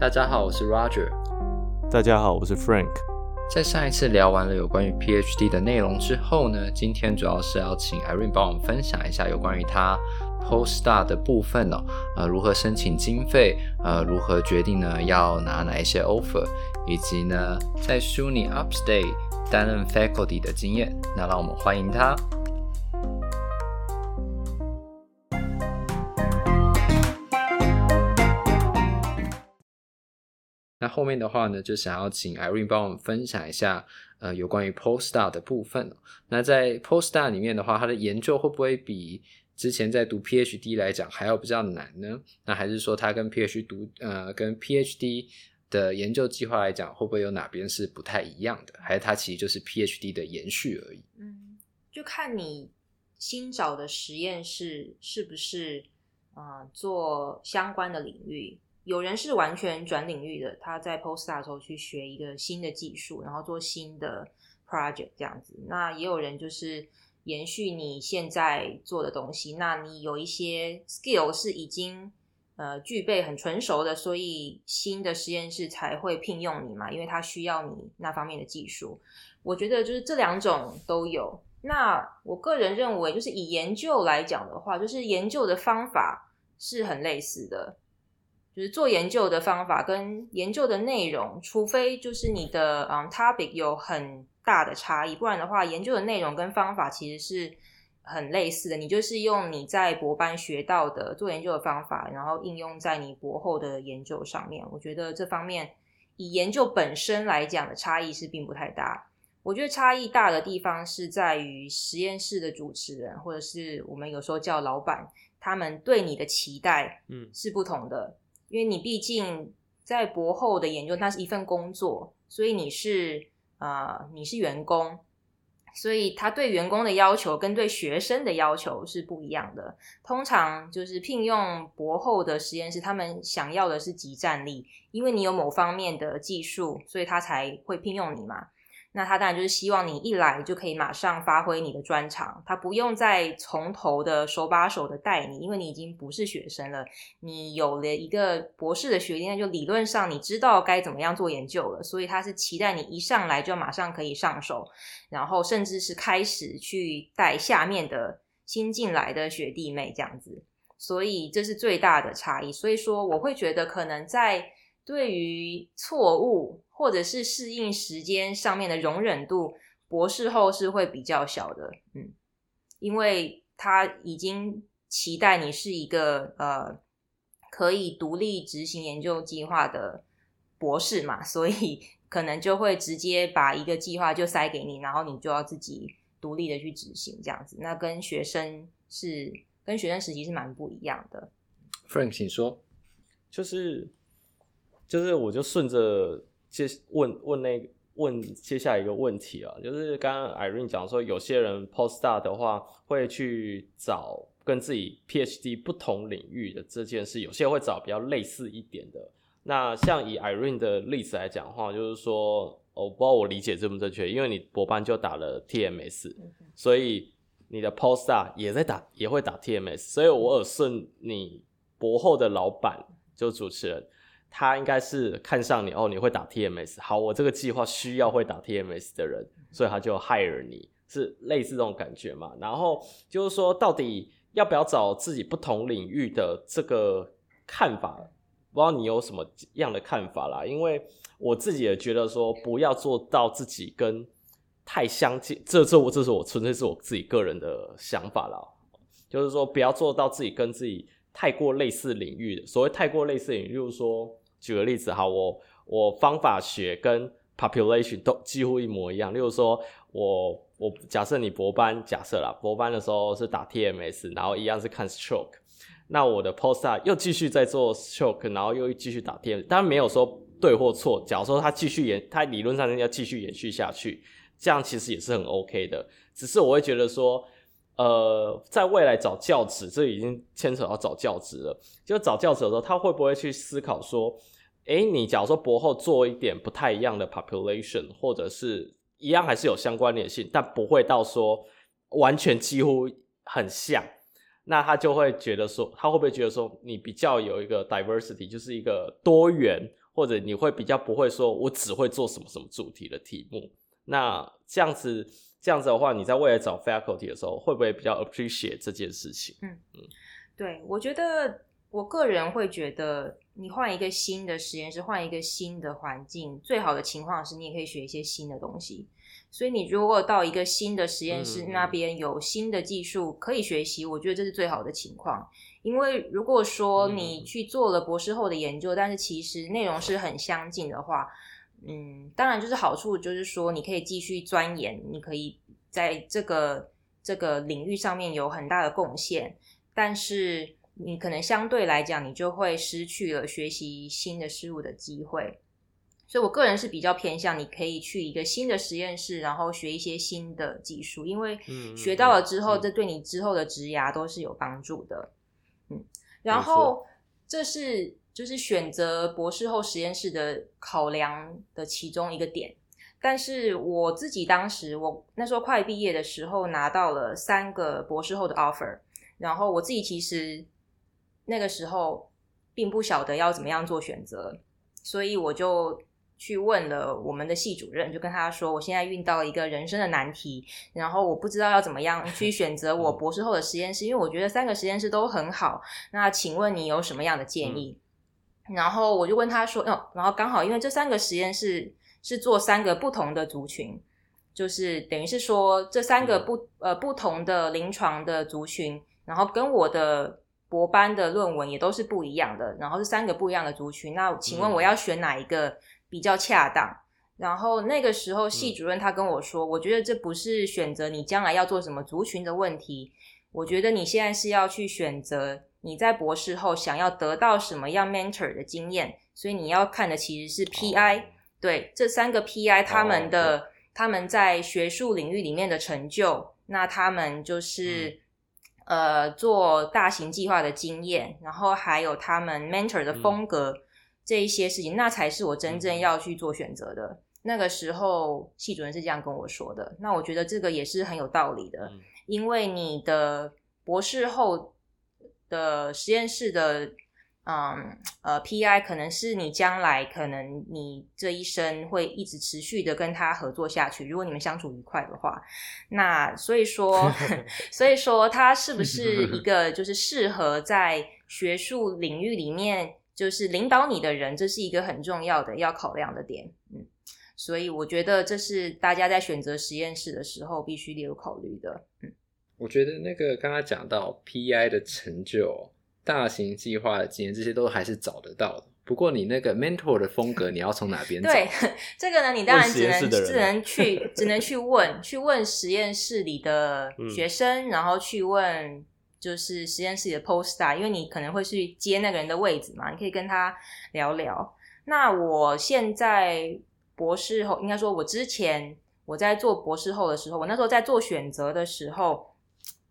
大家好，我是 Roger。大家好，我是 Frank。在上一次聊完了有关于 PhD 的内容之后呢，今天主要是要请 Irene 帮我们分享一下有关于他 Postdoc 的部分哦，呃，如何申请经费，呃，如何决定呢要拿哪一些 offer，以及呢在 SUNY Upstate 担任 faculty 的经验。那让我们欢迎他。后面的话呢，就想要请 Irene 帮我们分享一下，呃，有关于 Postdoc 的部分。那在 Postdoc 里面的话，它的研究会不会比之前在读 PhD 来讲还要比较难呢？那还是说它跟 PhD 读，呃，跟 PhD 的研究计划来讲，会不会有哪边是不太一样的？还是它其实就是 PhD 的延续而已？嗯，就看你新找的实验室是不是，呃，做相关的领域。有人是完全转领域的，他在 postdoc 的时候去学一个新的技术，然后做新的 project 这样子。那也有人就是延续你现在做的东西，那你有一些 skill 是已经呃具备很纯熟的，所以新的实验室才会聘用你嘛，因为他需要你那方面的技术。我觉得就是这两种都有。那我个人认为，就是以研究来讲的话，就是研究的方法是很类似的。就是做研究的方法跟研究的内容，除非就是你的嗯 topic 有很大的差异，不然的话，研究的内容跟方法其实是很类似的。你就是用你在博班学到的做研究的方法，然后应用在你博后的研究上面。我觉得这方面以研究本身来讲的差异是并不太大。我觉得差异大的地方是在于实验室的主持人，或者是我们有时候叫老板，他们对你的期待嗯是不同的。嗯因为你毕竟在博后的研究，它是一份工作，所以你是啊、你是员工，所以他对员工的要求跟对学生的要求是不一样的。通常就是聘用博后的实验室，他们想要的是即战力，因为你有某方面的技术，所以他才会聘用你嘛。那他当然就是希望你一来就可以马上发挥你的专长，他不用再从头的手把手的带你，因为你已经不是学生了，你有了一个博士的学历，那就理论上你知道该怎么样做研究了，所以他是期待你一上来就马上可以上手，然后甚至是开始去带下面的新进来的学弟妹这样子，所以这是最大的差异。所以说我会觉得可能在对于错误。或者是适应时间上面的容忍度，博士后是会比较小的，嗯，因为他已经期待你是一个呃可以独立执行研究计划的博士嘛，所以 可能就会直接把一个计划就塞给你，然后你就要自己独立的去执行这样子。那跟学生是跟学生时期是蛮不一样的。Frank，请说，就是就是我就顺着。接问问那个问接下来一个问题啊，就是刚刚 Irene 讲说，有些人 postdoc 的话会去找跟自己 PhD 不同领域的这件事，有些人会找比较类似一点的。那像以 Irene 的例子来讲的话，就是说，我不知道我理解正不正确，因为你博班就打了 TMS，所以你的 postdoc 也在打，也会打 TMS，所以我耳顺你博后的老板就主持人。他应该是看上你哦，你会打 TMS，好，我这个计划需要会打 TMS 的人，所以他就 hire 你，是类似这种感觉嘛？然后就是说，到底要不要找自己不同领域的这个看法，不知道你有什么样的看法啦？因为我自己也觉得说，不要做到自己跟太相近，这这我这是我纯粹是我自己个人的想法啦，就是说不要做到自己跟自己太过类似领域的，所谓太过类似领域，就是说。举个例子哈，我我方法学跟 population 都几乎一模一样。例如说，我我假设你博班，假设啦，博班的时候是打 TMS，然后一样是看 stroke，那我的 postdoc 又继续在做 stroke，然后又继续打 TMS，当然没有说对或错。假如说他继续延，他理论上要继续延续下去，这样其实也是很 OK 的。只是我会觉得说，呃，在未来找教职，这已经牵扯到找教职了。就找教职的时候，他会不会去思考说，诶，你假如说博后做一点不太一样的 population，或者是一样还是有相关联性，但不会到说完全几乎很像，那他就会觉得说，他会不会觉得说，你比较有一个 diversity，就是一个多元。或者你会比较不会说我只会做什么什么主题的题目。那这样子这样子的话，你在未来找 faculty 的时候，会不会比较 appreciate 这件事情？嗯嗯，对，我觉得我个人会觉得，你换一个新的实验室，换一个新的环境，最好的情况是你也可以学一些新的东西。所以你如果到一个新的实验室，那边有新的技术可以学习，我觉得这是最好的情况。因为如果说你去做了博士后的研究，但是其实内容是很相近的话，嗯，当然就是好处就是说你可以继续钻研，你可以在这个这个领域上面有很大的贡献，但是你可能相对来讲，你就会失去了学习新的事物的机会。所以，我个人是比较偏向你可以去一个新的实验室，然后学一些新的技术，因为学到了之后，这对你之后的职涯都是有帮助的。嗯，然后这是就是选择博士后实验室的考量的其中一个点。但是我自己当时，我那时候快毕业的时候，拿到了三个博士后的 offer，然后我自己其实那个时候并不晓得要怎么样做选择，所以我就。去问了我们的系主任，就跟他说，我现在遇到一个人生的难题，然后我不知道要怎么样去选择我博士后的实验室，因为我觉得三个实验室都很好。那请问你有什么样的建议？嗯、然后我就问他说，嗯，然后刚好因为这三个实验室是做三个不同的族群，就是等于是说这三个不、嗯、呃不同的临床的族群，然后跟我的博班的论文也都是不一样的，然后是三个不一样的族群。那请问我要选哪一个？嗯比较恰当，然后那个时候系主任他跟我说，嗯，我觉得这不是选择你将来要做什么族群的问题，我觉得你现在是要去选择你在博士后想要得到什么样 mentor 的经验，所以你要看的其实是 PI，哦，对，这三个 PI 他们的，哦，他们在学术领域里面的成就，那他们就是，嗯，呃做大型计划的经验，然后还有他们 mentor 的风格。嗯这一些事情，那才是我真正要去做选择的。嗯、那个时候，系主任是这样跟我说的。那我觉得这个也是很有道理的，嗯、因为你的博士后的实验室的，嗯呃，PI 可能是你将来可能你这一生会一直持续的跟他合作下去。如果你们相处愉快的话，那所以说，所以说他是不是一个就是适合在学术领域里面。就是领导你的人，这是一个很重要的要考量的点，嗯，所以我觉得这是大家在选择实验室的时候必须列入考虑的，嗯。我觉得那个刚刚讲到 PI 的成就、大型计划的经验，这些都还是找得到的。不过你那个 mentor 的风格，你要从哪边找？对，这个呢，你当然只能只能去只能去问去问实验室里的学生，嗯、然后去问。就是实验室里的 postdoc，因为你可能会去接那个人的位置嘛，你可以跟他聊聊。那我现在博士后，应该说我之前我在做博士后的时候，我那时候在做选择的时候，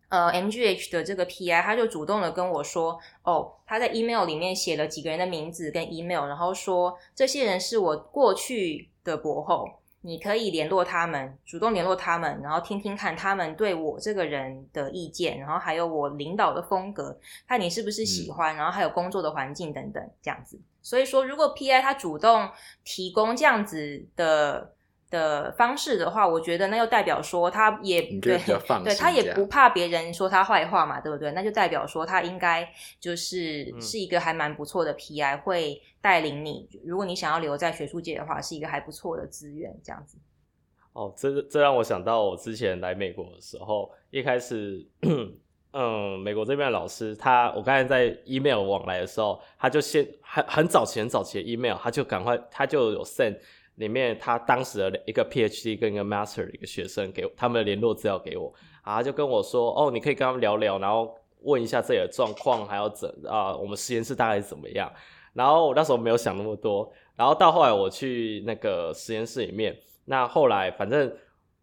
呃，MGH 的这个 PI 他就主动的跟我说，哦，他在 email 里面写了几个人的名字跟 email，然后说这些人是我过去的博后。你可以联络他们，主动联络他们，然后听听看他们对我这个人的意见，然后还有我领导的风格，看你是不是喜欢，嗯、然后还有工作的环境等等这样子。所以说，如果 PI 他主动提供这样子的。的方式的话，我觉得那又代表说他也 对，对他也不怕别人说他坏话嘛，对不对？那就代表说他应该就是是一个还蛮不错的 PI，嗯，会带领你。如果你想要留在学术界的话，是一个还不错的资源，这样子。哦，这这让我想到我之前来美国的时候，一开始，嗯，美国这边的老师，他我刚才在 email 往来的时候，他就先很很早前早期的 email，他就赶快他就有 send。里面他当时的一个 PhD 跟一个 Master 的一个学生给他们的联络资料给我，啊，就跟我说，哦，你可以跟他们聊聊，然后问一下这里的状况，还要怎啊，我们实验室大概怎么样。然后我那时候没有想那么多，然后到后来我去那个实验室里面，那后来反正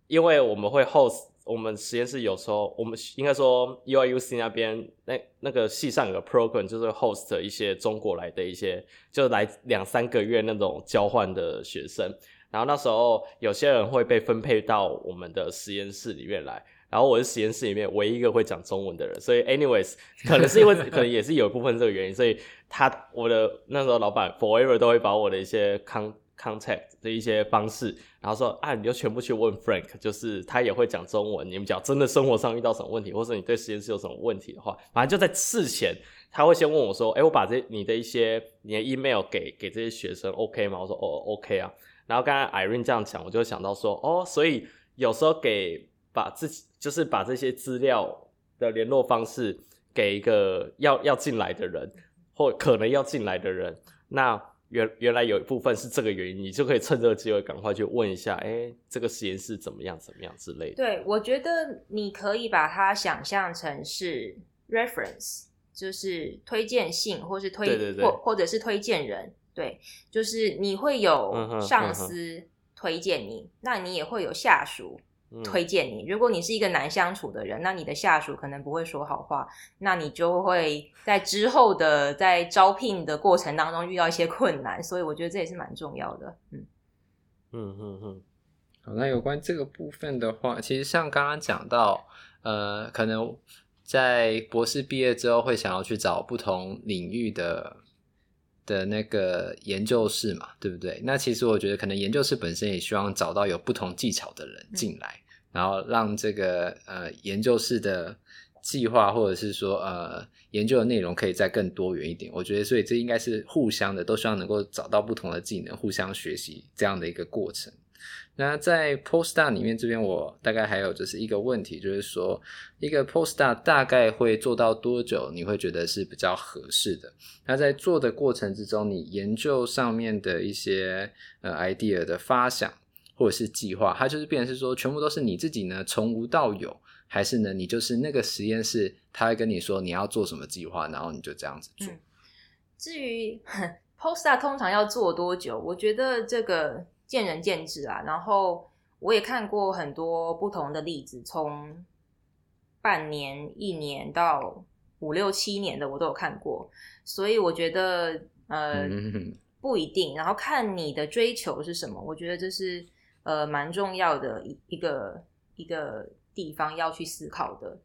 因为我们会 host。我们实验室有时候，我们应该说 UIUC 那边那那个系上有 program，就是 host 一些中国来的一些，就来两三个月那种交换的学生。然后那时候有些人会被分配到我们的实验室里面来。然后我是实验室里面唯一一个会讲中文的人，所以 anyways 可能是因为 可能也是有一部分这个原因，所以他我的那时候老板 forever 都会把我的一些 con contact 的一些方式，然后说啊，你就全部去问 Frank，就是他也会讲中文。你们讲真的生活上遇到什么问题，或者你对实验室有什么问题的话，反正就在事前他会先问我说，哎，我把这你的一些你的 email 给给这些学生 OK 吗？我说哦 OK 啊。然后刚才 Irene 这样讲，我就想到说哦，所以有时候给把自己就是把这些资料的联络方式给一个要要进来的人，或可能要进来的人，那。原原来有一部分是这个原因，你就可以趁这个机会赶快去问一下，哎，这个实验室怎么样，怎么样之类的。对，我觉得你可以把它想象成是 reference，就是推荐信，或是推，对对对，或或者是推荐人。对，就是你会有上司推荐你，嗯嗯、那你也会有下属。推荐你，如果你是一个难相处的人，那你的下属可能不会说好话，那你就会在之后的在招聘的过程当中遇到一些困难，所以我觉得这也是蛮重要的。嗯嗯嗯嗯。好，那有关这个部分的话，其实像刚刚讲到，呃，可能在博士毕业之后会想要去找不同领域的的那个研究室嘛，对不对？那其实我觉得可能研究室本身也希望找到有不同技巧的人进来。嗯然后让这个呃研究室的计划或者是说呃研究的内容可以再更多元一点，我觉得所以这应该是互相的，都希望能够找到不同的技能，互相学习这样的一个过程。那在 postdoc 里面这边，我大概还有就是一个问题，就是说一个 postdoc 大概会做到多久？你会觉得是比较合适的？那在做的过程之中，你研究上面的一些呃 idea 的发想。或者是计划，它就是变成是说，全部都是你自己呢，从无到有，还是呢，你就是那个实验室，他会跟你说你要做什么计划，然后你就这样子做。至于 postdoc 通常要做多久，我觉得这个见仁见智啊。然后我也看过很多不同的例子，从半年、一年到五六七年的，我都有看过。所以我觉得呃嗯不一定，然后看你的追求是什么。我觉得这是。呃，蛮重要的一一个一个地方要去思考的。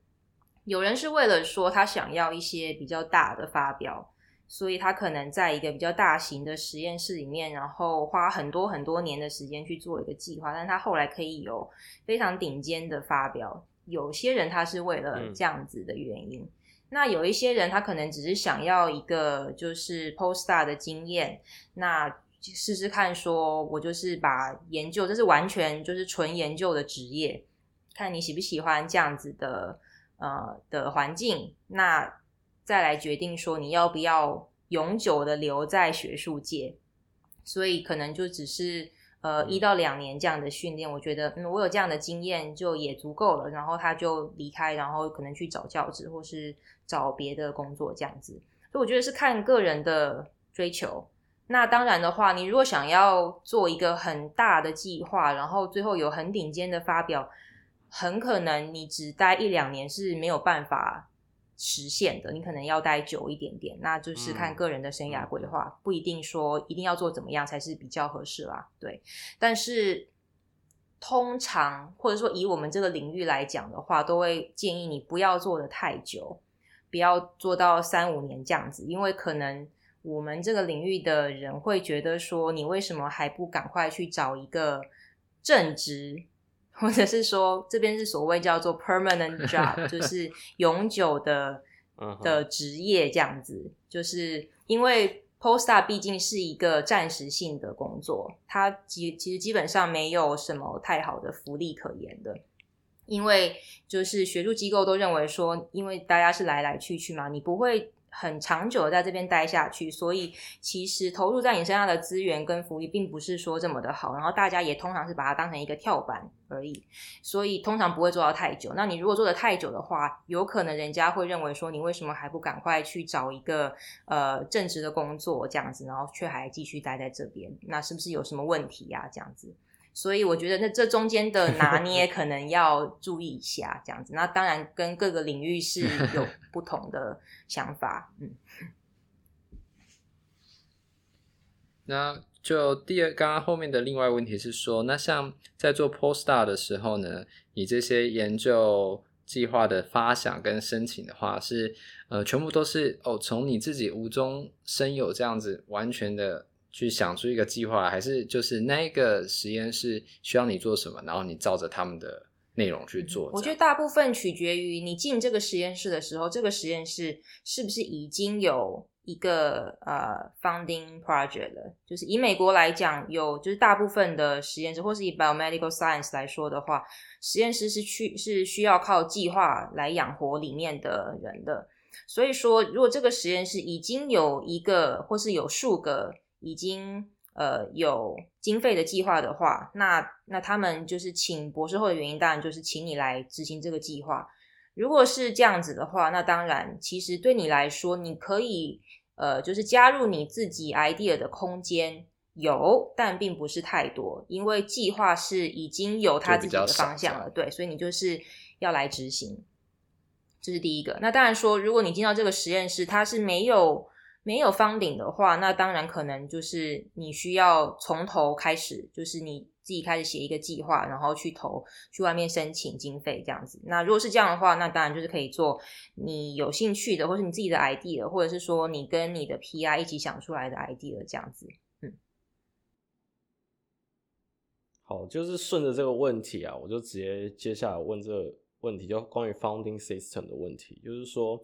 有人是为了说他想要一些比较大的发表，所以他可能在一个比较大型的实验室里面，然后花很多很多年的时间去做一个计划，但他后来可以有非常顶尖的发表。有些人他是为了这样子的原因，嗯、那有一些人他可能只是想要一个就是 postdoc 的经验，那。试试看，说我就是把研究，这是完全就是纯研究的职业，看你喜不喜欢这样子的呃的环境，那再来决定说你要不要永久的留在学术界。所以可能就只是呃一到两年这样的训练，我觉得嗯我有这样的经验就也足够了，然后他就离开，然后可能去找教职或是找别的工作这样子。所以我觉得是看个人的追求。那当然的话，你如果想要做一个很大的计划，然后最后有很顶尖的发表，很可能你只待一两年是没有办法实现的。你可能要待久一点点，那就是看个人的生涯规划，不一定说一定要做怎么样才是比较合适啦。对，但是通常或者说以我们这个领域来讲的话，都会建议你不要做的太久，不要做到三五年这样子，因为可能。我们这个领域的人会觉得说，你为什么还不赶快去找一个正职，或者是说这边是所谓叫做 permanent job，就是永久的的职业这样子。就是因为 postdoc 毕竟是一个暂时性的工作，它其其实基本上没有什么太好的福利可言的，因为就是学术机构都认为说，因为大家是来来去去嘛，你不会。很长久的在这边待下去，所以其实投入在你身上的资源跟福利并不是说这么的好，然后大家也通常是把它当成一个跳板而已，所以通常不会做到太久。那你如果做的太久的话，有可能人家会认为说，你为什么还不赶快去找一个呃正职的工作这样子，然后却还继续待在这边，那是不是有什么问题呀？这样子。所以我觉得，那这中间的拿捏可能要注意一下，这样子。那当然，跟各个领域是有 不同的想法。嗯。那就第二，刚刚后面的另外问题是说，那像在做 postdoc 的时候呢，你这些研究计划的发想跟申请的话，是呃全部都是哦从你自己无中生有这样子完全的去想出一个计划，还是就是那一个实验室需要你做什么，然后你照着他们的内容去做？我觉得大部分取决于你进这个实验室的时候，这个实验室是不是已经有。一个呃、uh，funding project 了，就是以美国来讲，有就是大部分的实验室，或是以 biomedical science 来说的话，实验室是去是需要靠计划来养活里面的人的。所以说，如果这个实验室已经有一个或是有数个已经呃有经费的计划的话，那那他们就是请博士后的原因，当然就是请你来执行这个计划。如果是这样子的话，那当然，其实对你来说，你可以，呃，就是加入你自己 idea 的空间有，但并不是太多，因为计划是已经有他自己的方向了，对，所以你就是要来执行，这是第一个。那当然说，如果你进到这个实验室，它是没有没有方顶的话，那当然可能就是你需要从头开始，就是你。自己开始写一个计划，然后去投，去外面申请经费这样子。那如果是这样的话，那当然就是可以做你有兴趣的，或是你自己的 idea，或者是说你跟你的 PI 一起想出来的 idea 这样子。嗯，好，就是顺着这个问题啊，我就直接接下来问这个问题，就关于 founding system 的问题，就是说，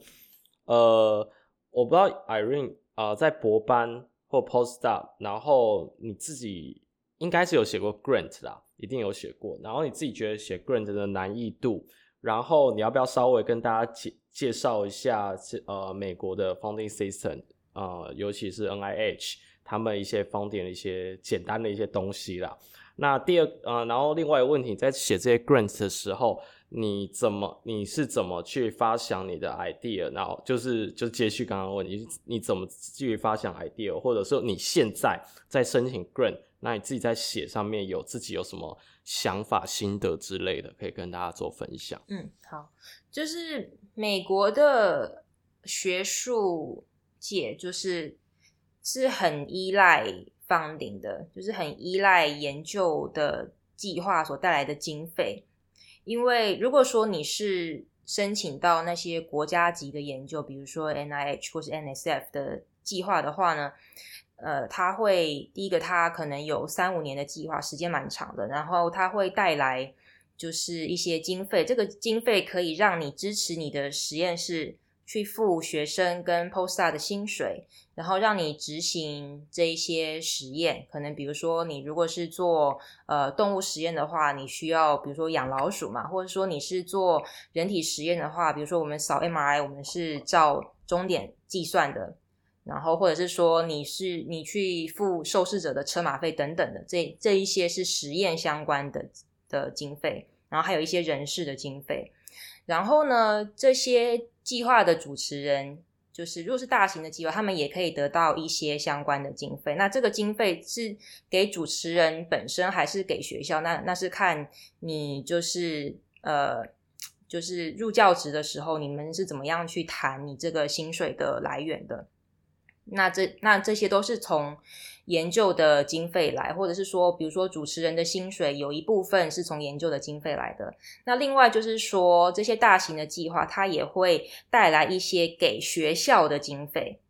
呃，我不知道 Irene 啊、在博班或 postdoc，然后你自己。应该是有写过 grant 啦，一定有写过。然后你自己觉得写 grant 的难易度，然后你要不要稍微跟大家介介绍一下这呃美国的 funding system 呃，尤其是 NIH 他们一些 funding 的一些简单的一些东西啦。那第二呃，然后另外一个问题，在写这些 grant 的时候，你怎么你是怎么去发想你的 idea？然后就是就接续刚刚问你，你怎么继续发想 idea？或者说你现在在申请 grant？那你自己在写上面有自己有什么想法、心得之类的，可以跟大家做分享。嗯，好，就是美国的学术界就是是很依赖 funding 的，就是很依赖研究的计划所带来的经费。因为如果说你是申请到那些国家级的研究，比如说 NIH 或是 NSF 的计划的话呢，呃，它会第一个，它可能有三五年的计划，时间蛮长的。然后它会带来就是一些经费，这个经费可以让你支持你的实验室去付学生跟 postdoc 的薪水，然后让你执行这一些实验。可能比如说你如果是做呃动物实验的话，你需要比如说养老鼠嘛，或者说你是做人体实验的话，比如说我们扫 MRI，我们是照终点计算的。然后，或者是说你是你去付受试者的车马费等等的，这这一些是实验相关的的经费，然后还有一些人事的经费。然后呢，这些计划的主持人，就是如果是大型的计划，他们也可以得到一些相关的经费。那这个经费是给主持人本身，还是给学校？那那是看你就是呃，就是入教职的时候，你们是怎么样去谈你这个薪水的来源的。那这那这些都是从研究的经费来，或者是说，比如说主持人的薪水有一部分是从研究的经费来的。那另外就是说，这些大型的计划，它也会带来一些给学校的经费。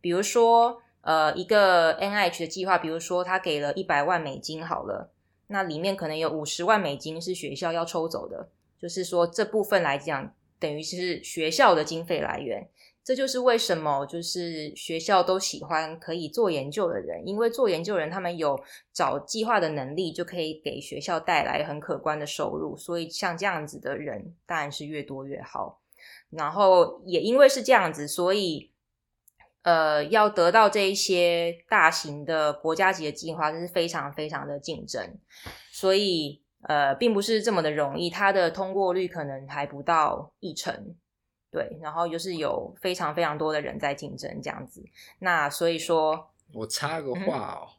比如说，呃，一个 NIH 的计划，比如说他给了一百万美金好了，那里面可能有五十万美金是学校要抽走的，就是说这部分来讲，等于是学校的经费来源。这就是为什么，就是学校都喜欢可以做研究的人，因为做研究人他们有找计划的能力，就可以给学校带来很可观的收入。所以像这样子的人，当然是越多越好。然后也因为是这样子，所以呃，要得到这一些大型的国家级的计划，就是非常非常的竞争。所以呃，并不是这么的容易，它的通过率可能还不到一成。对，然后就是有非常非常多的人在竞争这样子，那所以说，我插个话哦，嗯、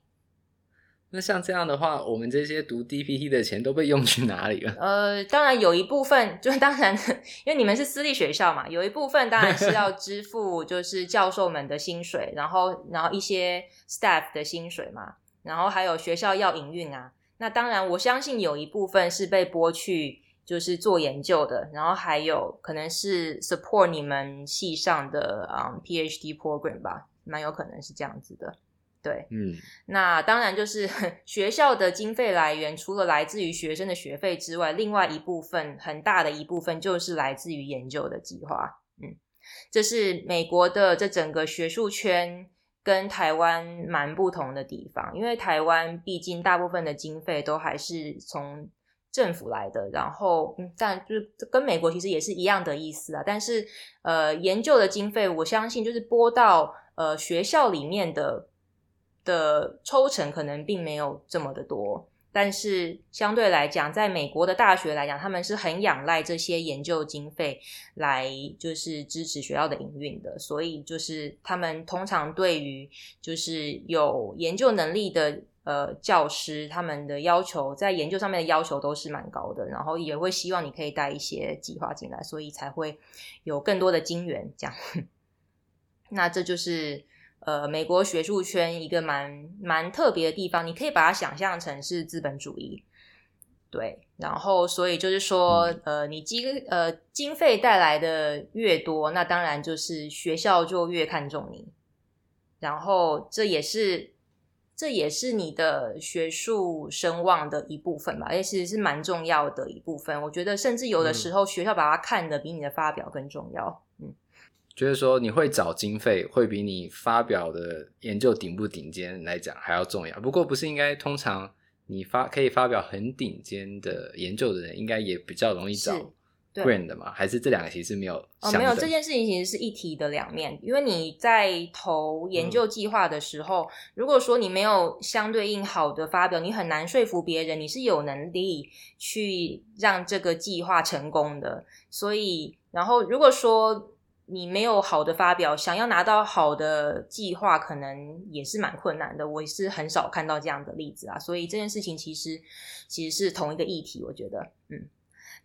那像这样的话，我们这些读 DPT 的钱都被用去哪里了？呃，当然有一部分，就是当然，因为你们是私立学校嘛，有一部分当然是要支付，就是教授们的薪水，然后然后一些 staff 的薪水嘛，然后还有学校要营运啊。那当然，我相信有一部分是被拨去，就是做研究的，然后还有可能是 support 你们系上的啊、um, PhD program 吧，蛮有可能是这样子的。对，嗯，那当然就是 学校的经费来源，除了来自于学生的学费之外，另外一部分很大的一部分就是来自于研究的计划。嗯，这是美国的这整个学术圈跟台湾蛮不同的地方，因为台湾毕竟大部分的经费都还是从政府来的，然后嗯，但就是跟美国其实也是一样的意思啊。但是呃，研究的经费，我相信就是拨到呃学校里面的。的抽成可能并没有这么的多，但是相对来讲，在美国的大学来讲，他们是很仰赖这些研究经费来就是支持学校的营运的，所以就是他们通常对于就是有研究能力的呃教师，他们的要求在研究上面的要求都是蛮高的，然后也会希望你可以带一些计划进来，所以才会有更多的金源这样。那这就是。呃，美国学术圈一个蛮蛮特别的地方，你可以把它想象成是资本主义，对。然后，所以就是说，呃，你经呃经费带来的越多，那当然就是学校就越看重你。然后，这也是这也是你的学术声望的一部分吧，而且其实是蛮重要的一部分。我觉得，甚至有的时候学校把它看得比你的发表更重要。嗯。就是说，你会找经费，会比你发表的研究顶不顶尖来讲还要重要。不过，不是应该通常你发可以发表很顶尖的研究的人，应该也比较容易找 grant 的嘛？还是这两个其实没有？哦，没有，这件事情其实是一体的两面。因为你在投研究计划的时候，嗯，如果说你没有相对应好的发表，你很难说服别人你是有能力去让这个计划成功的。所以，然后如果说你没有好的发表，想要拿到好的计划，可能也是蛮困难的。我也是很少看到这样的例子啊，所以这件事情其实其实是同一个议题，我觉得，嗯。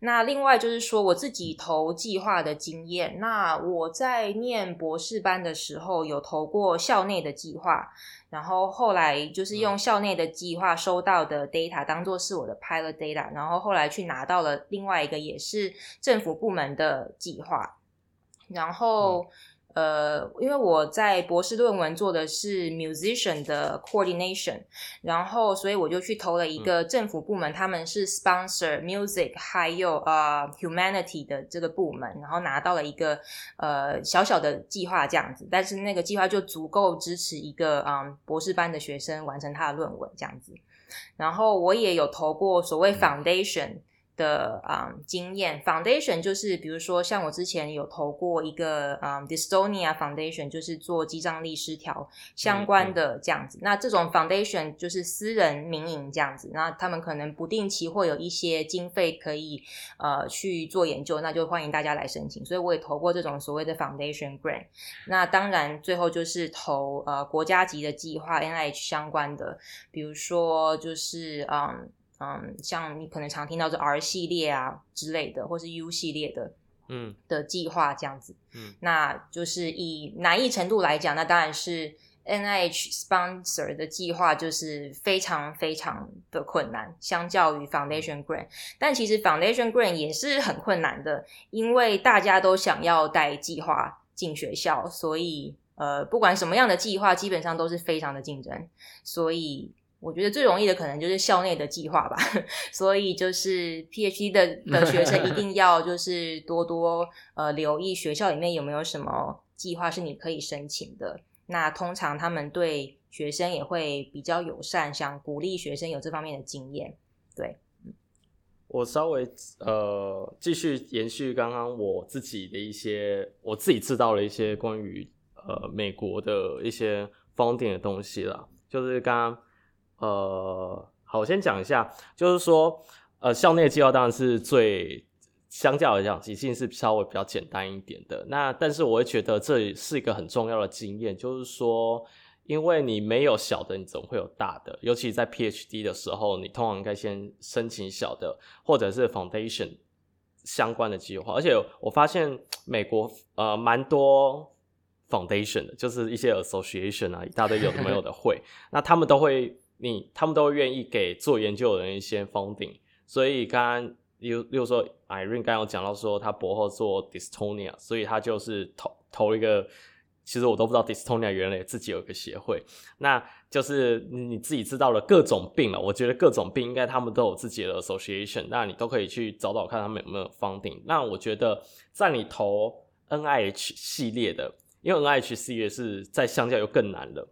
那另外就是说，我自己投计划的经验，那我在念博士班的时候有投过校内的计划，然后后来就是用校内的计划收到的 data 当做是我的 pilot data，然后后来去拿到了另外一个也是政府部门的计划。然后，呃，因为我在博士论文做的是 musician 的 coordination，然后所以我就去投了一个政府部门，他们是 sponsor music 还有呃 humanity 的这个部门，然后拿到了一个呃小小的计划这样子，但是那个计划就足够支持一个嗯博士班的学生完成他的论文这样子。然后我也有投过所谓 foundation。的啊、um, 经验，foundation 就是比如说像我之前有投过一个啊、um, dystonia foundation，就是做肌张力失调相关的这样子。那这种 foundation 就是私人民营这样子，那他们可能不定期会有一些经费可以呃去做研究，那就欢迎大家来申请。所以我也投过这种所谓的 foundation grant。那当然最后就是投呃国家级的计划 NIH 相关的，比如说就是嗯。嗯，像你可能常听到是 R 系列啊之类的，或是 U 系列的，嗯，的计划这样子，嗯，那就是以难易程度来讲，那当然是 NIH sponsor 的计划就是非常非常的困难，相较于 Foundation Grant，但其实 Foundation Grant 也是很困难的，因为大家都想要带计划进学校，所以呃，不管什么样的计划，基本上都是非常的竞争，所以。我觉得最容易的可能就是校内的计划吧，所以就是 PhD 的的学生一定要就是多多呃留意学校里面有没有什么计划是你可以申请的。那通常他们对学生也会比较友善，想鼓励学生有这方面的经验。对，我稍微呃继续延续刚刚我自己的一些，我自己知道了一些关于呃美国的一些方便的东西啦，就是刚刚。呃，好，我先讲一下，就是说，呃，校内计划当然是最相较来讲，即兴是稍微比较简单一点的。那但是我会觉得这是一个很重要的经验，就是说，因为你没有小的，你总会有大的。尤其在 PhD 的时候，你通常应该先申请小的，或者是 Foundation 相关的计划。而且我发现美国呃蛮多 Foundation 的，就是一些 Association 啊，一大堆有的没有的会，那他们都会你他们都愿意给做研究的人一些 funding。所以刚刚，例如例如说 Irene 刚有讲到说他博后做 Dystonia，所以他就是投投一个。其实我都不知道 Dystonia 原来自己有一个协会，那就是你自己知道了各种病了。我觉得各种病应该他们都有自己的 association，那你都可以去找找看他们有没有 funding。那我觉得在你投 NIH 系列的，因为 NIH 系列是在相较又更难了。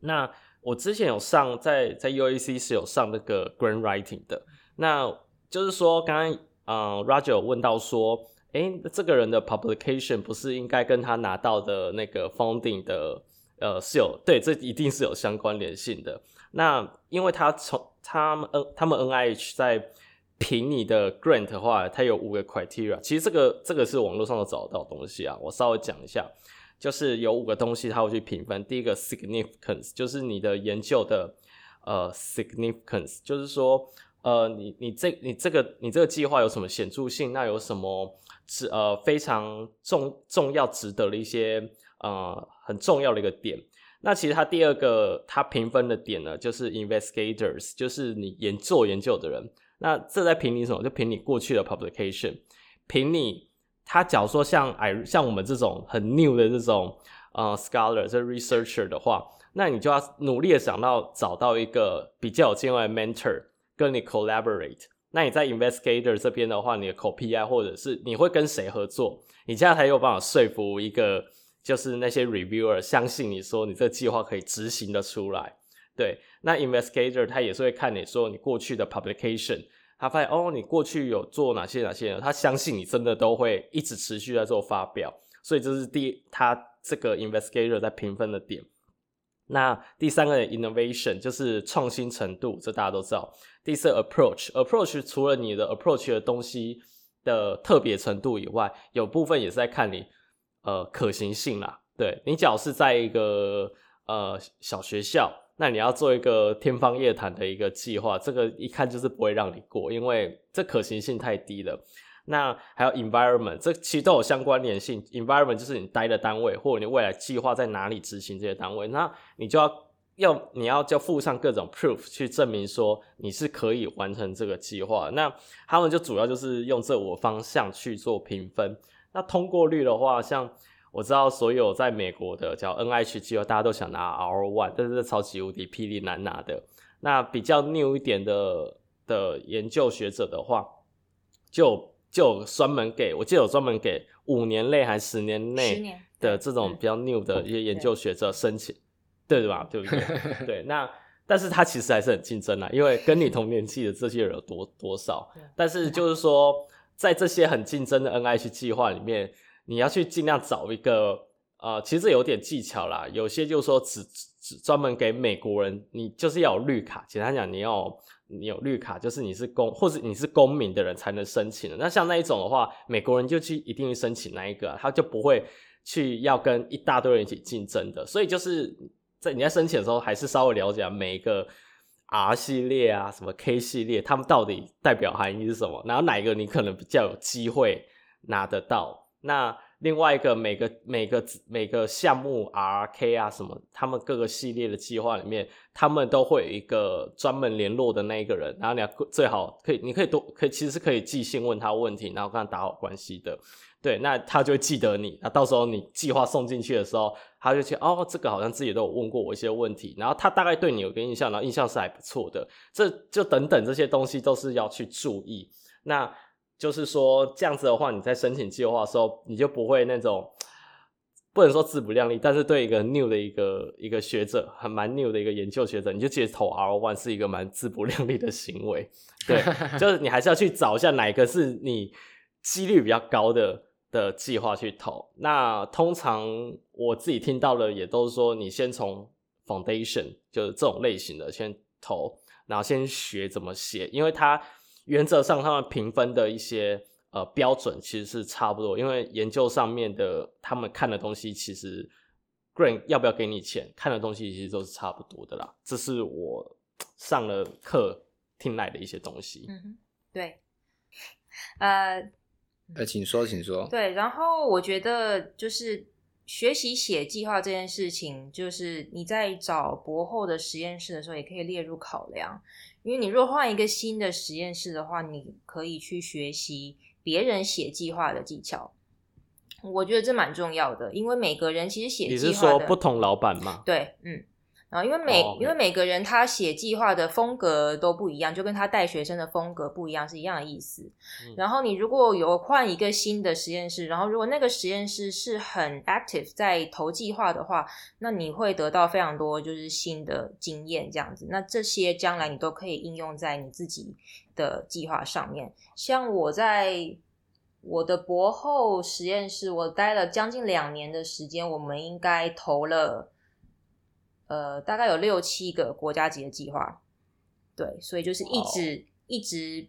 那我之前有上在在 UAC 是有上那个 grant writing 的，那就是说刚刚嗯 Roger 有问到说。诶，这个人的 publication 不是应该跟他拿到的那个 funding 的呃是有对，这一定是有相关联性的。那因为他从他们 N 他们 NIH 在评你的 grant 的话，它有五个 criteria。其实这个这个是网络上都找到东西啊，我稍微讲一下，就是有五个东西他会去评分。第一个 significance 就是你的研究的呃 significance，就是说呃你你这你这个你这个计划有什么显著性？那有什么？值呃非常重重要值得的一些呃很重要的一个点。那其实它第二个它评分的点呢，就是 investigators，就是你研做研究的人。那这在评你什么？就评你过去的 publication，评你他假如说像哎像我们这种很 new 的这种呃 scholar 这 researcher 的话，那你就要努力的想到找到一个比较有经验的 mentor 跟你 collaborate。那你在 investigator 这边的话，你的 co-PI 或者是你会跟谁合作？你这样才有办法说服一个就是那些 reviewer 相信你说你这计划可以执行的出来。对，那 investigator 他也是会看你说你过去的 publication，他发现哦你过去有做哪些哪些，他相信你真的都会一直持续在做发表，所以这是第他这个 investigator 在评分的点。那第三个 innovation 就是创新程度，这大家都知道。第四 approach，approach 除了你的 approach 的东西的特别程度以外，有部分也是在看你呃可行性啦。对，你假如是在一个呃小学校，那你要做一个天方夜谭的一个计划，这个一看就是不会让你过，因为这可行性太低了。那还有 environment，这其实都有相关联性。environment 就是你待的单位，或者你未来计划在哪里执行这些单位，那你就要。要你要就附上各种 proof 去证明说你是可以完成这个计划，那他们就主要就是用这五个方向去做评分。那通过率的话，像我知道所有在美国的叫 NIH 计划，大家都想拿 R one，但是超级无敌霹雳难拿的。那比较 new 一点的的研究学者的话，就就专门给我记得有专门给五年内还是十年内的这种比较 new 的一些研究学者申请。对对吧？对不对？对，那但是他其实还是很竞争啦，因为跟你同年纪的这些人有多多少？但是就是说，在这些很竞争的 NIH 计划里面，你要去尽量找一个呃，其实有点技巧啦。有些就是说只只专门给美国人，你就是要有绿卡。简单讲，你要你有绿卡，就是你是公或者你是公民的人才能申请的。那像那一种的话，美国人就去一定会申请那一个，他就不会去要跟一大堆人一起竞争的。所以就是。在你在申请的时候，还是稍微了解每一个 R 系列啊，什么 K 系列，他们到底代表含义是什么？然后哪一个你可能比较有机会拿得到？那另外一个每个每个每个项目 R、K 啊什么，他们各个系列的计划里面，他们都会有一个专门联络的那一个人，然后你要最好可以，你可以多可以其实是可以寄信问他问题，然后跟他打好关系的。对，那他就会记得你。那到时候你计划送进去的时候，他就去哦，这个好像自己都有问过我一些问题，然后他大概对你有个印象，然后印象是还不错的。这就等等这些东西都是要去注意。那就是说这样子的话，你在申请计划的时候，你就不会那种不能说自不量力，但是对一个 new 的一个一个学者，很蛮 new 的一个研究学者，你就觉得投 R one 是一个蛮自不量力的行为。对，就是你还是要去找一下哪个是你几率比较高的。的计划去投，那通常我自己听到的也都是说，你先从 foundation 就是这种类型的先投，然后先学怎么写，因为它原则上他们评分的一些呃标准其实是差不多，因为研究上面的他们看的东西其实 Grant 要不要给你钱，看的东西其实都是差不多的啦。这是我上了课听来的一些东西。嗯，对，呃，呃，请说，请说。对，然后我觉得就是学习写计划这件事情，就是你在找博后的实验室的时候，也可以列入考量。因为你若换一个新的实验室的话，你可以去学习别人写计划的技巧。我觉得这蛮重要的，因为每个人其实写计划的，你是说不同老板吗？对，嗯。然后因为每、oh. 因为每个人他写计划的风格都不一样，就跟他带学生的风格不一样是一样的意思。嗯、然后你如果有换一个新的实验室，然后如果那个实验室是很 active 在投计划的话，那你会得到非常多就是新的经验这样子。那这些将来你都可以应用在你自己的计划上面。像我在我的博后实验室，我待了将近两年的时间，我们应该投了。呃，大概有六七个国家级的计划，对，所以就是一直、oh. 一直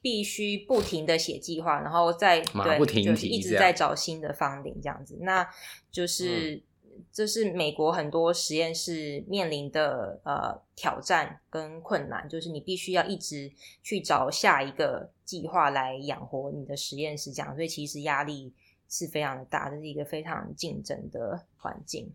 必须不停的写计划，然后再对，就是一直在找新的 funding 这样子。那就是、嗯、这是美国很多实验室面临的呃挑战跟困难，就是你必须要一直去找下一个计划来养活你的实验室，这样，所以其实压力是非常的大，这是一个非常竞争的环境。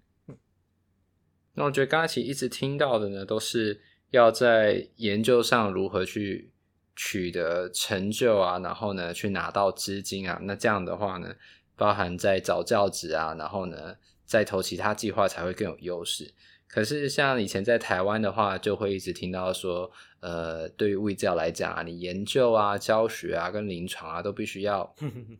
那我觉得刚才其实一直听到的呢，都是要在研究上如何去取得成就啊，然后呢去拿到资金啊。那这样的话呢，包含在找教职啊，然后呢再投其他计划才会更有优势。可是像以前在台湾的话，就会一直听到说，呃，对于物理治疗来讲啊，你研究啊、教学啊、跟临床啊，都必须要，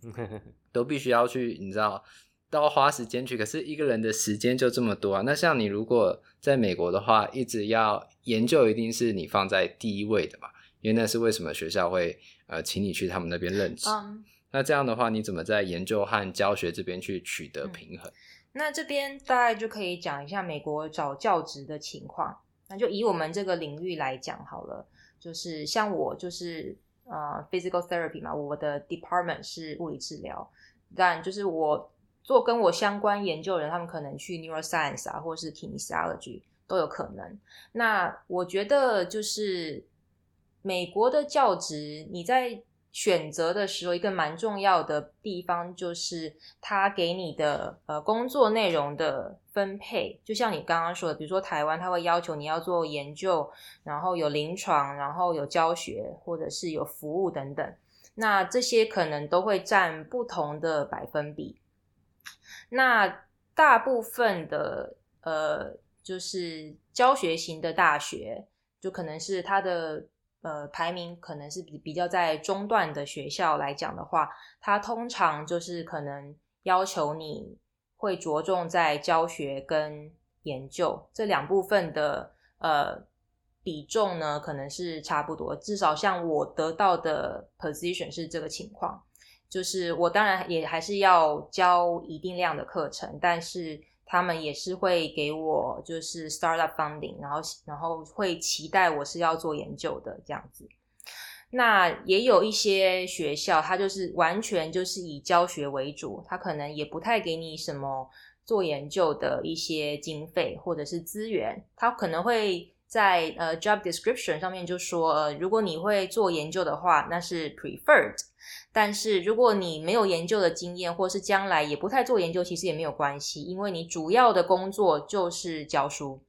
都必须要去，你知道。都要花时间去，可是一个人的时间就这么多啊。那像你如果在美国的话，一直要研究，一定是你放在第一位的嘛，因为那是为什么学校会呃请你去他们那边任职。Um, 那这样的话，你怎么在研究和教学这边去取得平衡？嗯、那这边大概就可以讲一下美国找教职的情况。那就以我们这个领域来讲好了，就是像我就是呃 physical therapy 嘛，我的 department 是物理治疗，但就是我。做跟我相关研究的人，他们可能去 neuroscience 啊，或是 kinesiology 都有可能。那我觉得就是美国的教职，你在选择的时候，一个蛮重要的地方就是他给你的呃工作内容的分配。就像你刚刚说的，比如说台湾，他会要求你要做研究，然后有临床，然后有教学，或者是有服务等等。那这些可能都会占不同的百分比。那大部分的呃，就是教学型的大学，就可能是它的呃排名可能是比比较在中段的学校来讲的话，它通常就是可能要求你会着重在教学跟研究这两部分的呃比重呢，可能是差不多。至少像我得到的 position 是这个情况。就是我当然也还是要教一定量的课程，但是他们也是会给我就是 startup funding，然后然后会期待我是要做研究的这样子。那也有一些学校，它就是完全就是以教学为主，它可能也不太给你什么做研究的一些经费或者是资源，它可能会在呃 job description 上面就说，呃，如果你会做研究的话，那是 preferred。但是如果你没有研究的经验，或是将来也不太做研究，其实也没有关系，因为你主要的工作就是教书，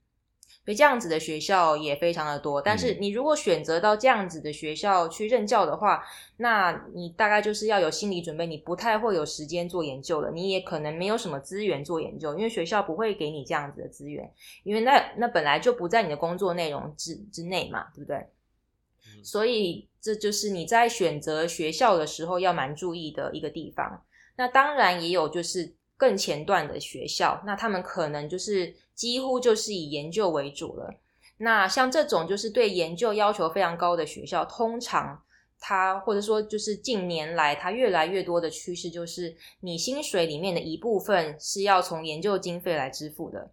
所以这样子的学校也非常的多。但是你如果选择到这样子的学校去任教的话，那你大概就是要有心理准备，你不太会有时间做研究了，你也可能没有什么资源做研究，因为学校不会给你这样子的资源，因为那那本来就不在你的工作内容之之内嘛，对不对？所以这就是你在选择学校的时候要蛮注意的一个地方。那当然也有就是更前段的学校，那他们可能就是几乎就是以研究为主了。那像这种就是对研究要求非常高的学校，通常它或者说就是近年来它越来越多的趋势就是，你薪水里面的一部分是要从研究经费来支付的。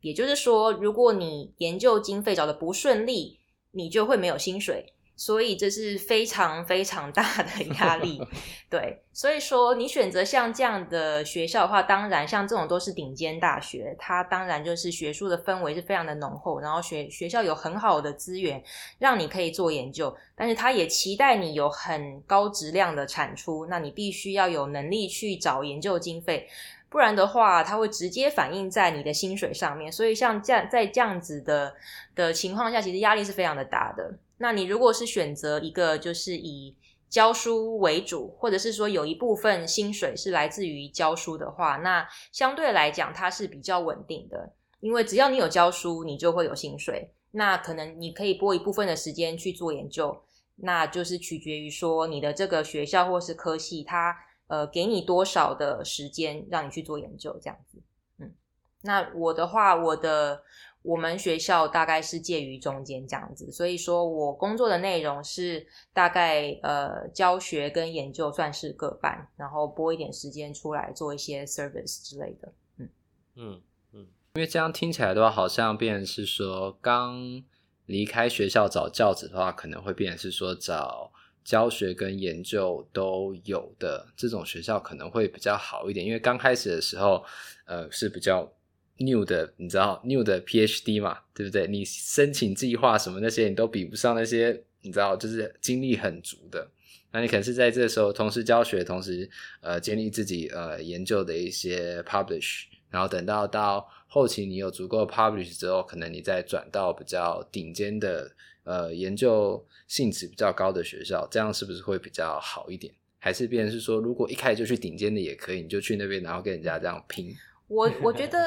也就是说，如果你研究经费找的不顺利，你就会没有薪水，所以这是非常非常大的 压力，对，所以说你选择像这样的学校的话，当然像这种都是顶尖大学，它当然就是学术的氛围是非常的浓厚，然后学学校有很好的资源让你可以做研究，但是它也期待你有很高质量的产出，那你必须要有能力去找研究经费，不然的话，它会直接反映在你的薪水上面，所以像这样在这样子的的情况下，其实压力是非常的大的。那你如果是选择一个就是以教书为主，或者是说有一部分薪水是来自于教书的话，那相对来讲它是比较稳定的，因为只要你有教书，你就会有薪水。那可能你可以拨一部分的时间去做研究，那就是取决于说你的这个学校或是科系，它呃给你多少的时间让你去做研究这样子。嗯，那我的话，我的。我们学校大概是介于中间这样子，所以说我工作的内容是大概呃教学跟研究算是各半，然后拨一点时间出来做一些 service 之类的。嗯嗯嗯，因为这样听起来的话，好像变成是说刚离开学校找教职的话，可能会变成是说找教学跟研究都有的这种学校可能会比较好一点，因为刚开始的时候呃是比较。new 的，你知道 new 的 PhD 嘛，对不对？你申请计划什么那些，你都比不上那些，你知道，就是精力很足的。那你可能是在这时候同时教学，同时呃建立自己呃研究的一些 publish，然后等到到后期你有足够 publish 之后，可能你再转到比较顶尖的呃研究性质比较高的学校，这样是不是会比较好一点？还是变是说，如果一开始就去顶尖的也可以，你就去那边，然后跟人家这样拼？我我觉得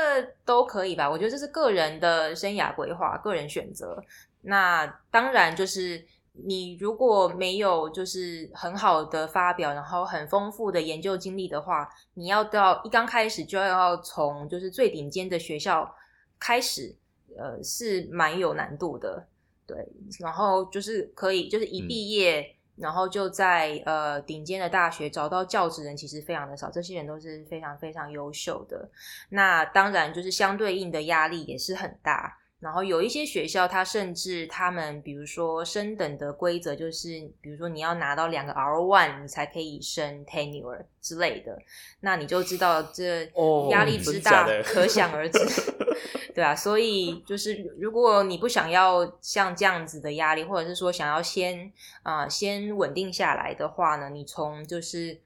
都可以吧，我觉得这是个人的生涯规划，个人选择。那当然就是你如果没有就是很好的发表，然后很丰富的研究经历的话，你要到一刚开始就要从就是最顶尖的学校开始，呃，是蛮有难度的。对，然后就是可以就是一毕业。嗯然后就在呃顶尖的大学找到教职人其实非常的少，这些人都是非常非常优秀的。那当然就是相对应的压力也是很大。然后有一些学校，它甚至他们比如说升等的规则就是，比如说你要拿到两个 R one 你才可以升 tenure 之类的。那你就知道这压力之大，可想而知。对啊，所以就是如果你不想要像这样子的压力，或者是说想要先啊、呃、先稳定下来的话呢，你从就是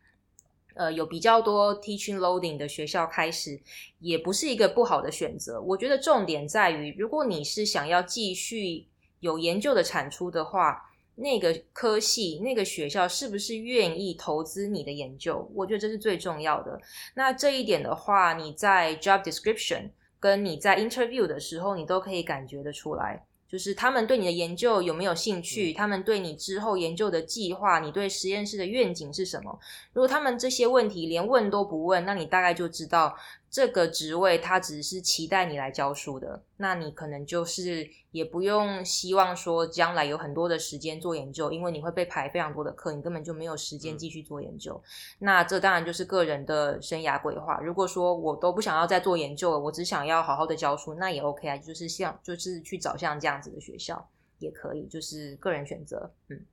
呃有比较多 teaching loading 的学校开始，也不是一个不好的选择。我觉得重点在于，如果你是想要继续有研究的产出的话，那个科系那个学校是不是愿意投资你的研究？我觉得这是最重要的。那这一点的话，你在 job description。跟你在 interview 的时候，你都可以感觉得出来，就是他们对你的研究有没有兴趣，他们对你之后研究的计划，你对实验室的愿景是什么？如果他们这些问题连问都不问，那你大概就知道。这个职位他只是期待你来教书的，那你可能就是也不用希望说将来有很多的时间做研究，因为你会被排非常多的课，你根本就没有时间继续做研究。嗯。那这当然就是个人的生涯规划。如果说我都不想要再做研究了，我只想要好好的教书，那也 OK 啊，就是像就是去找像这样子的学校也可以，就是个人选择，嗯。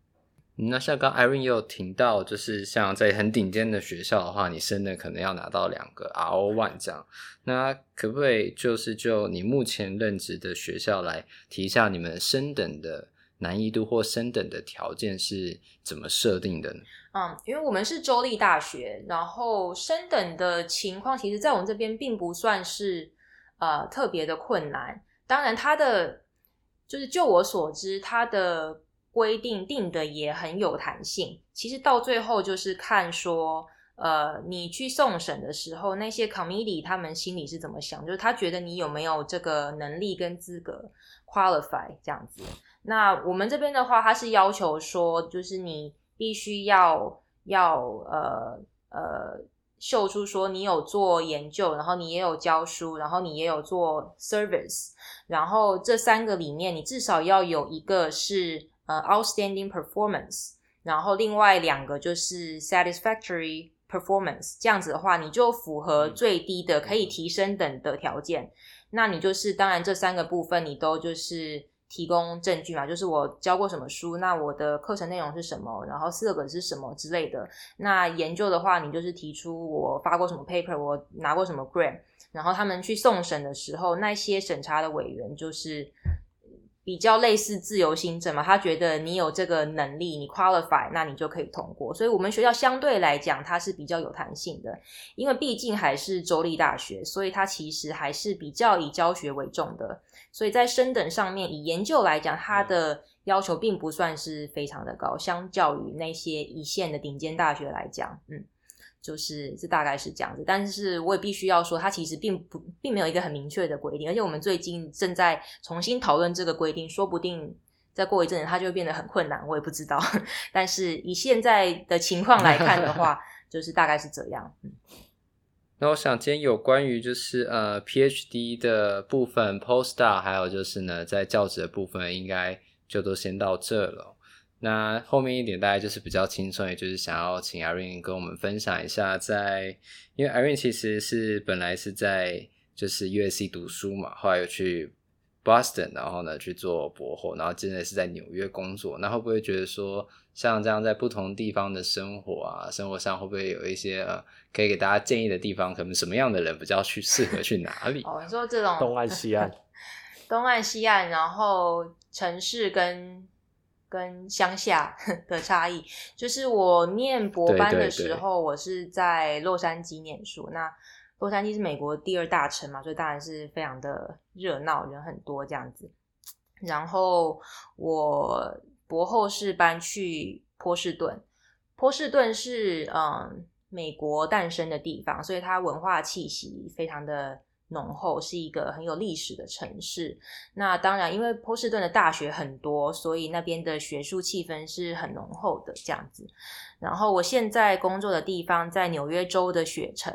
那像刚 Irene 也有提到，就是像在很顶尖的学校的话，你升的可能要拿到两个 RO one 这样。那可不可以就是就你目前任职的学校来提一下你们升等的难易度或升等的条件是怎么设定的呢？嗯，因为我们是州立大学，然后升等的情况，其实在我们这边并不算是呃特别的困难。当然，它的就是就我所知，它的。规定定的也很有弹性，其实到最后就是看说，呃，你去送审的时候，那些 committee 他们心里是怎么想，就是他觉得你有没有这个能力跟资格 qualify 这样子。那我们这边的话，他是要求说，就是你必须要要呃呃秀出说你有做研究，然后你也有教书，然后你也有做 service，然后这三个里面你至少要有一个是。呃，outstanding performance，然后另外两个就是 satisfactory performance，这样子的话，你就符合最低的可以提升等的条件。那你就是当然这三个部分你都就是提供证据嘛，就是我教过什么书，那我的课程内容是什么，然后四个是什么之类的。那研究的话，你就是提出我发过什么 paper，我拿过什么 grant，然后他们去送审的时候，那些审查的委员就是。比较类似自由心证嘛，他觉得你有这个能力，你 qualify，那你就可以通过。所以，我们学校相对来讲，它是比较有弹性的，因为毕竟还是州立大学，所以它其实还是比较以教学为重的。所以在升等上面，以研究来讲，它的要求并不算是非常的高，相较于那些一线的顶尖大学来讲，嗯。就是这大概是这样子，但是我也必须要说，它其实并不并没有一个很明确的规定，而且我们最近正在重新讨论这个规定，说不定再过一阵子它就会变得很困难，我也不知道。但是以现在的情况来看的话，就是大概是这样。嗯，那我想今天有关于就是呃 PhD 的部分，Postdoc，还有就是呢在教职的部分，应该就都先到这了。那后面一点大概就是比较轻松，也就是想要请 Irene 跟我们分享一下在，在因为 Irene 其实是本来是在就是 USC 读书嘛，后来又去 Boston，然后呢去做博后，然后现在是在纽约工作。那会不会觉得说像这样在不同地方的生活啊，生活上会不会有一些呃可以给大家建议的地方？可能什么样的人比较去适合去哪里？哦，你说这种东岸西岸，东岸西岸，然后城市跟。跟乡下 的差异，就是我念博班的时候，我是在洛杉矶念书。那洛杉矶是美国第二大城嘛，所以当然是非常的热闹，人很多这样子。然后我博后是搬去波士顿，波士顿是嗯美国诞生的地方，所以它文化气息非常的。浓厚，是一个很有历史的城市。那当然，因为波士顿的大学很多，所以那边的学术气氛是很浓厚的这样子。然后我现在工作的地方在纽约州的雪城，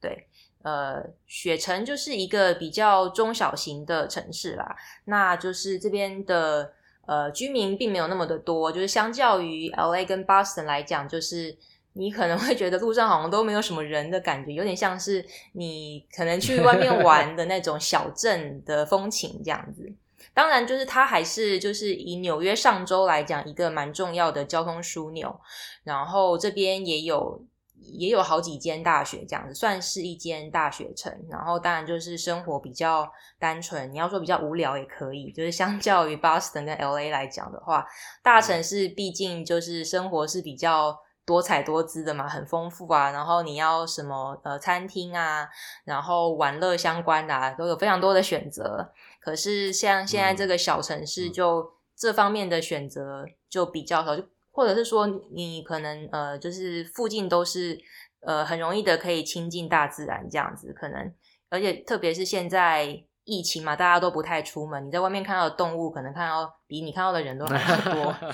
对，呃，雪城就是一个比较中小型的城市啦。那就是这边的呃居民并没有那么的多，就是相较于 LA 跟 Boston 来讲，就是。你可能会觉得路上好像都没有什么人的感觉，有点像是你可能去外面玩的那种小镇的风情这样子。当然，就是它还是就是以纽约上周来讲一个蛮重要的交通枢纽，然后这边也有也有好几间大学这样子，算是一间大学城。然后当然就是生活比较单纯，你要说比较无聊也可以，就是相较于 Boston 跟 LA 来讲的话，大城市毕竟就是生活是比较。多彩多姿的嘛，很丰富啊。然后你要什么呃餐厅啊，然后玩乐相关的啊，都有非常多的选择。可是像现在这个小城市，就这方面的选择就比较少，就或者是说你可能呃就是附近都是呃很容易的可以亲近大自然这样子，可能而且特别是现在疫情嘛，大家都不太出门，你在外面看到的动物，可能看到比你看到的人都还多。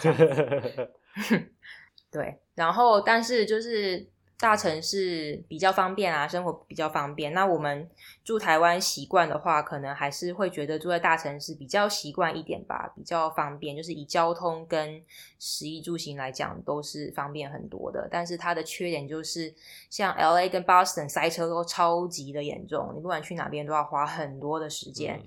对，然后但是就是大城市比较方便啊，生活比较方便。那我们住台湾习惯的话，可能还是会觉得住在大城市比较习惯一点吧，比较方便。就是以交通跟食衣住行来讲，都是方便很多的。但是它的缺点就是，像 LA 跟 Boston 塞车都超级的严重，你不管去哪边都要花很多的时间。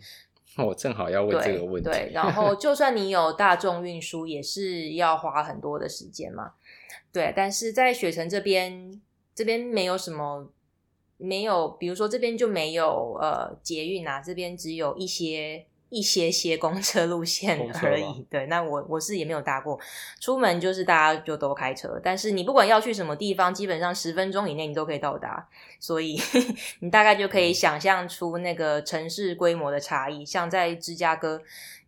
我正好要问这个问题。对，对，然后就算你有大众运输，也是要花很多的时间嘛。对，但是在雪城这边，这边没有什么，没有，比如说这边就没有呃捷运啊，这边只有一些一些些公车路线而已。对，那我我是也没有搭过，出门就是大家就都开车，但是你不管要去什么地方，基本上十分钟以内你都可以到达，所以 你大概就可以想象出那个城市规模的差异。像在芝加哥，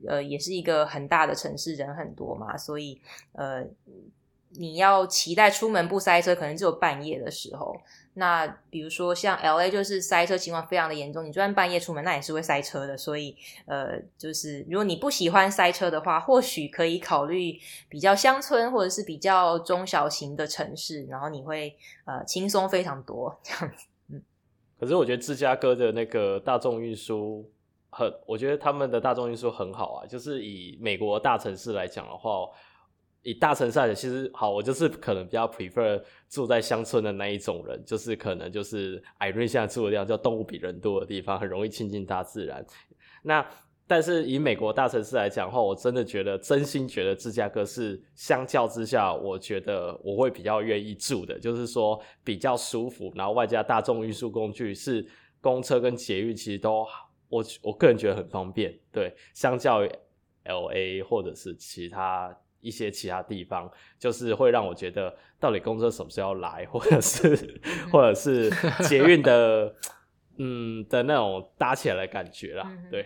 呃，也是一个很大的城市，人很多嘛，所以呃。你要期待出门不塞车，可能只有半夜的时候。那比如说像 LA，就是塞车情况非常的严重。你就算半夜出门，那也是会塞车的。所以，呃，就是如果你不喜欢塞车的话，或许可以考虑比较乡村或者是比较中小型的城市，然后你会呃轻松非常多这样子。嗯。可是我觉得芝加哥的那个大众运输很，我觉得他们的大众运输很好啊。就是以美国大城市来讲的话。以大城市来，其实好，我就是可能比较 prefer 住在乡村的那一种人，就是可能就是 Irene 现在住的地方叫动物比人多的地方，很容易亲近大自然。那但是以美国大城市来讲的话，我真的觉得，真心觉得芝加哥是相较之下，我觉得我会比较愿意住的，就是说比较舒服，然后外加大众运输工具是公车跟捷运，其实都我我个人觉得很方便。对，相较于 LA 或者是其他一些其他地方，就是会让我觉得到底公车什么时候来，或者是或者是捷运的 嗯的那种搭起来的感觉啦，对。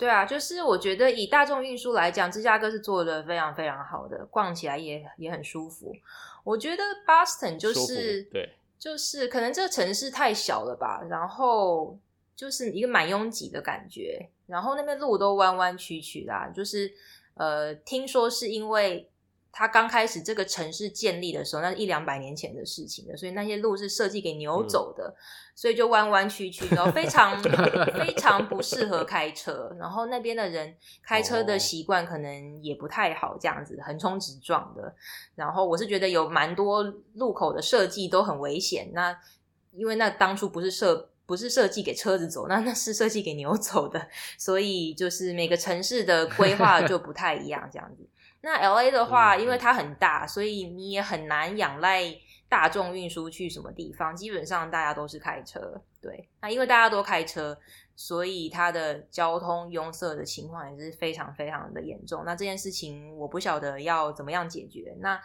对啊，就是我觉得以大众运输来讲，芝加哥是做的非常非常好的，逛起来也也很舒服。我觉得 Boston 就是对，就是可能这个城市太小了吧，然后就是一个蛮拥挤的感觉，然后那边路都弯弯曲曲的啊，就是呃，听说是因为。他刚开始这个城市建立的时候，那是一两百年前的事情了，所以那些路是设计给牛走的，嗯、所以就弯弯曲曲，然后非常 非常不适合开车。然后那边的人开车的习惯可能也不太好，这样子横冲直撞的。然后我是觉得有蛮多路口的设计都很危险。那因为那当初不是设不是设计给车子走，那那是设计给牛 走的，所以就是每个城市的规划就不太一样，这样子。那 LA 的话，因为它很大，所以你也很难仰赖大众运输去什么地方。基本上大家都是开车，对。那因为大家都开车，所以它的交通拥塞的情况也是非常非常的严重。那这件事情我不晓得要怎么样解决。那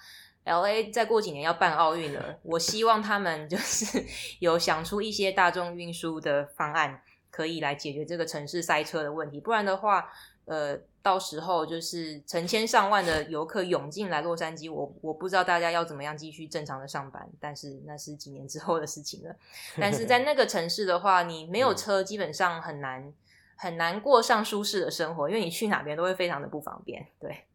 LA 再过几年要办奥运了，我希望他们就是 有想出一些大众运输的方案，可以来解决这个城市塞车的问题。不然的话，呃，到时候就是成千上万的游客涌进来洛杉矶，我我不知道大家要怎么样继续正常的上班，但是那是几年之后的事情了。但是在那个城市的话，你没有车，基本上很难很难过上舒适的生活，因为你去哪边都会非常的不方便。对，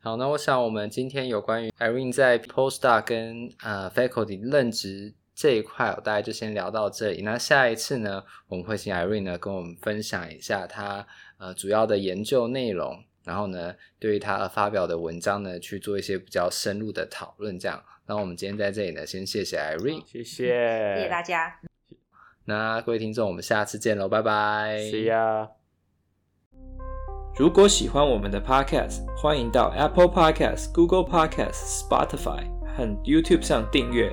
好，那我想我们今天有关于 Irene 在 Postdoc 跟呃 Faculty 任职。这一块我大概就先聊到这里。那下一次呢，我们会请 Irene 呢跟我们分享一下她呃主要的研究内容，然后呢对于她发表的文章呢去做一些比较深入的讨论。这样，那我们今天在这里呢，先谢谢 Irene，谢谢，谢谢大家。那各位听众，我们下次见喽，拜拜，See ya。如果喜欢我们的 Podcast，欢迎到 Apple Podcast、Google Podcast、Spotify 和 YouTube 上订阅。